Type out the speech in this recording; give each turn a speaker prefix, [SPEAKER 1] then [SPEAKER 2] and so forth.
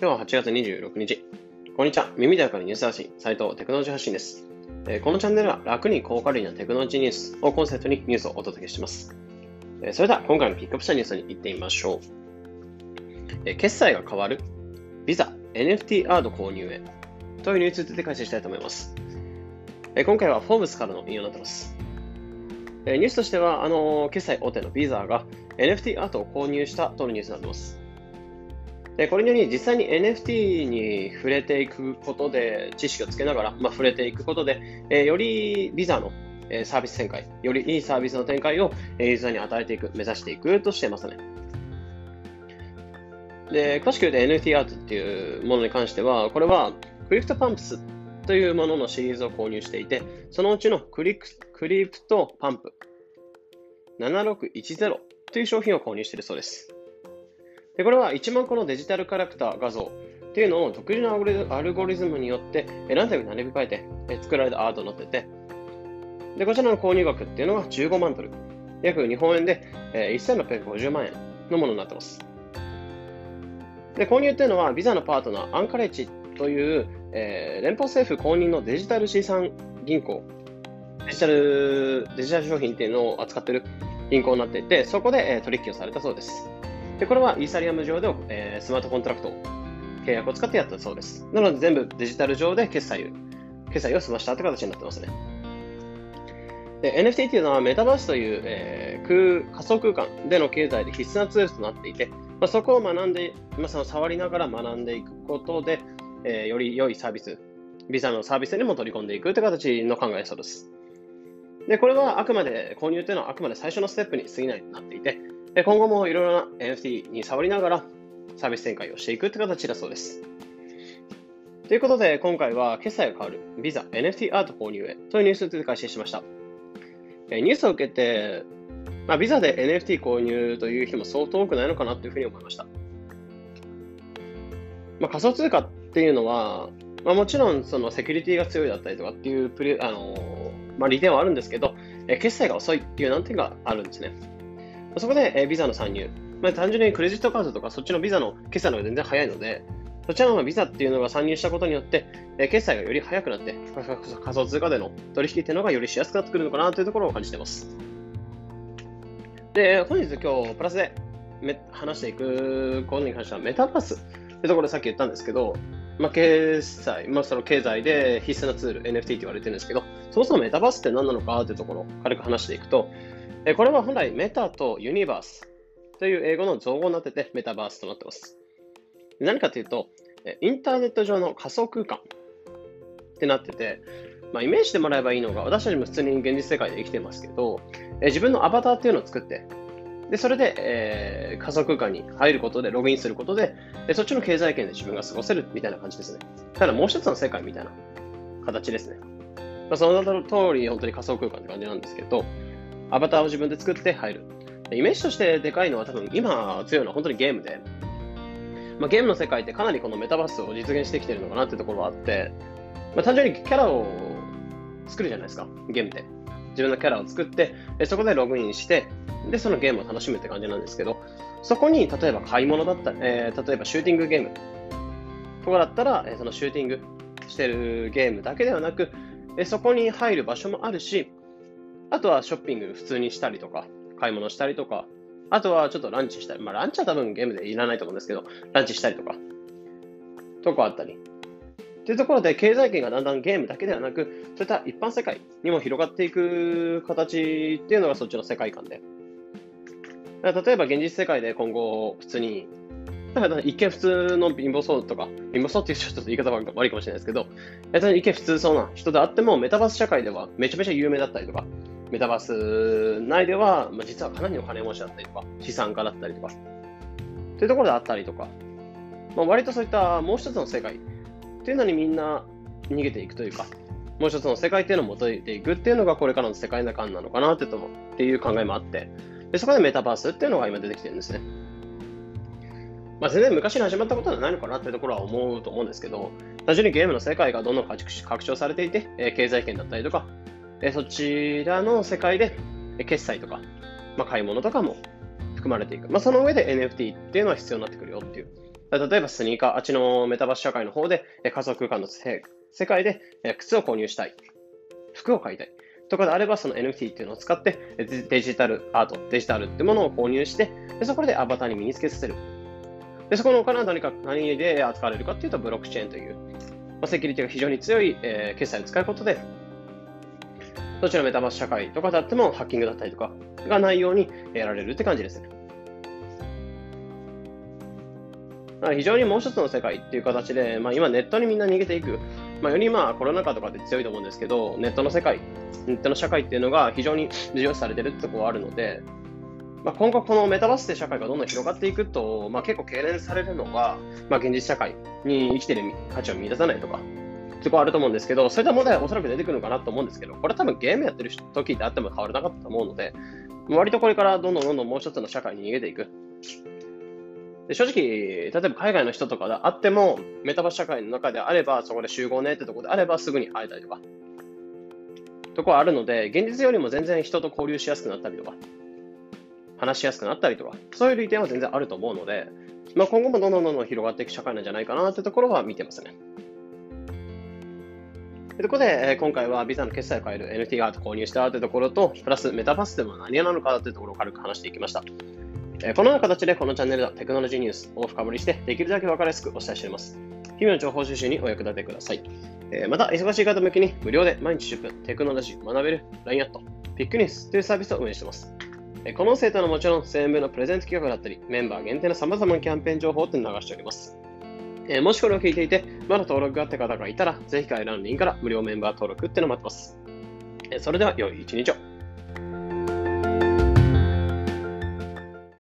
[SPEAKER 1] 今日は8月26日。こんにちは。耳でわかるニュース発信、斉藤テクノロジー発信です。えこのチャンネルは楽に高カロリーなテクノロジーニュースをコンセプトにニュースをお届けします。えそれでは今回のピックアップしたニュースに行ってみましょう。え決済が変わるビザ NFT アード購入へというニュースについて解説したいと思います。え今回はフォーブスからの引用になってます。えニュースとしては、あの決済大手のビザが NFT アートを購入したとのニュースになっています。でこれにより実際に NFT に触れていくことで、知識をつけながら、まあ、触れていくことで、えー、よりビザのえサービス展開、よりいいサービスの展開をユーザーに与えていく、目指していくとしてますね。で、詳しく言うと NFT アートっていうものに関しては、これはクリプトパンクスというもののシリーズを購入していて、そのうちのクリクリプトパンク7610という商品を購入しているそうです。でこれは1万個のデジタルキャラクター画像っていうのを独自のアルゴリズムによってランダムに並び替えて作られたアートになってて、でこちらの購入額っていうのは15万ドル、約日本円で1650万円のものになってます。で購入っていうのは、ビザのパートナー、アンカレッジという、えー、連邦政府公認のデジタル資産銀行、デジタルデジタル商品っていうのを扱ってる銀行になっていて、そこで、えー、取引をされたそうです。で、これはイーサリアム上で、えー、スマートコントラクト、契約を使ってやったそうです。なので全部デジタル上で決済決済を済ましたという形になってますね。で NFT っていうのはメタバースという、えー、空仮想空間での経済で必須なツールとなっていて、まあ、そこを学んで、まあ、その触りながら学んでいくことで、えー、より良いサービス、ビザのサービスにも取り込んでいくという形の考えそうです。で、これはあくまで購入というのはあくまで最初のステップに過ぎないとなっていて、今後もいろいろな NFT に触りながらサービス展開をしていくという形だそうです。ということで、今回は決済が変わるビザ NFT アート購入へというニュースについて解説しました。ニュースを受けて、まあ、ビザで NFT 購入という人も相当多くないのかなというふうに思いました。まあ、仮想通貨っていうのは、まあ、もちろんそのセキュリティが強いだったりとかっていうプレあのまあ、利点はあるんですけど、決済が遅いっていう難点があるんですね。そこで、えビザの参入。まあ、単純にクレジットカードとかそっちのビザの決済の方が全然早いので、そちらのビザっていうのが参入したことによって、え決済がより早くなって、仮想通貨での取引っていうのがよりしやすくなってくるのかなというところを感じています。で、本日今日プラスで話していくことに関してはメタバースってところでさっき言ったんですけど、まあ、決済、まあ、その経済で必須なツール、NFT って言われてるんですけど、そもそもメタバースって何なのかというところを軽く話していくと、えこれは本来メタとユニバースという英語の造語になっててメタバースとなってます。何かというと、インターネット上の仮想空間ってなってて、まあ、イメージしてもらえばいいのが、私たちも普通に現実世界で生きてますけど、え自分のアバターっていうのを作って、でそれで、えー、仮想空間に入ることで、ログインすることで、でそっちの経済圏で自分が過ごせるみたいな感じですね。ただもう一つの世界みたいな形ですね。まあ、その通り、本当に仮想空間って感じなんですけど、アバターを自分で作って入る。イメージとしてでかいのは多分今強いのは本当にゲームで、まあ、ゲームの世界ってかなりこのメタバースを実現してきてるのかなっていうところはあって、まあ、単純にキャラを作るじゃないですか、ゲームって。自分のキャラを作って、そこでログインして、で、そのゲームを楽しむって感じなんですけど、そこに例えば買い物だったり、えー、例えばシューティングゲームとかだったら、そのシューティングしてるゲームだけではなく、そこに入る場所もあるし、あとはショッピング普通にしたりとか、買い物したりとか、あとはちょっとランチしたり、まあランチは多分ゲームでいらないと思うんですけど、ランチしたりとか、とかあったり。というところで経済圏がだんだんゲームだけではなく、そういった一般世界にも広がっていく形っていうのがそっちの世界観で。例えば現実世界で今後普通に、だから一見普通の貧乏そうとか、貧乏そうっていうちょっと言い方が悪いかもしれないですけど、一見普通そうな人であってもメタバース社会ではめちゃめちゃ有名だったりとか、メタバース内では、ま、実はかなりの金持ちだったりとか、資産家だったりとか、というところであったりとか、まあ、割とそういったもう一つの世界っていうのにみんな逃げていくというか、もう一つの世界っていうのを求めていくっていうのがこれからの世界観なのかなってっていう考えもあって、でそこでメタバースっていうのが今出てきてるんですね。まあ、全然昔に始まったことではないのかなっていうところは思うと思うんですけど、単純にゲームの世界がどんどん拡張されていて、え経済圏だったりとか、えそちらの世界で決済とか、まあ、買い物とかも含まれていく。まあ、その上で NFT っていうのは必要になってくるよっていう例えばスニーカー、あっちのメタバース社会の方で仮想空間の世界で靴を購入したい。服を買いたい。とかであれば、その NFT っていうのを使ってデジタルアート、デジタルってものを購入して、でそこでアバターに身につけさせる。でそこのお金は何か何で扱われるかっていうと、ブロックチェーンという、まあ、セキュリティが非常に強い、えー、決済を使うことで、どちらメタバース社会とかであってもハッキングだったりとかがないようにやられるって感じですね。あ非常にもう一つの世界っていう形で、まあ、今ネットにみんな逃げていく、まあ、よりまあコロナ禍とかで強いと思うんですけど、ネットの世界、ネットの社会っていうのが非常に重要視されてるってところがあるので、まあ、今後このメタバースで社会がどんどん広がっていくと、まあ、結構懸念されるのは、まあ、現実社会に生きてる価値を見出さないとか、そこあると思うんですけど、そういった問題はおそらく出てくるのかなと思うんですけど、これ多分ゲームやってる時であっても変わらなかったと思うので、割とこれからどんどんどんどんもう一つの社会に逃げていく。で正直、例えば海外の人とかであっても、メタバース社会の中であれば、そこで集合ねってとこであれば、すぐに会えたりとか、とこはあるので、現実よりも全然人と交流しやすくなったりとか、話しやすくなったりとか、そういう利点は全然あると思うので、まあ、今後もどんどんどんどん広がっていく社会なんじゃないかなってところは見てますね。ということで、今回はビザの決済を変える NFT アート購入したというところと、プラスメタバースでも何なのかというところを軽く話していきました。このような形でこのチャンネルではテクノロジーニュースを深掘りして、できるだけ分かりやすくお伝えしています。日々の情報収集にお役立てください。また、忙しい方向けに無料で毎日10分テクノロジー学べる LINE アット、ピックニュースというサービスを運営しています。この生徒のもちろん1000円分のプレゼント企画だったり、メンバー限定の様々なキャンペーン情報を流しております。えもしこれを聞いていて、まだ登録があった方がいたら、ぜひ概要欄のリンクから無料メンバー登録ってのを待ってます。えそれでは、良い一日を。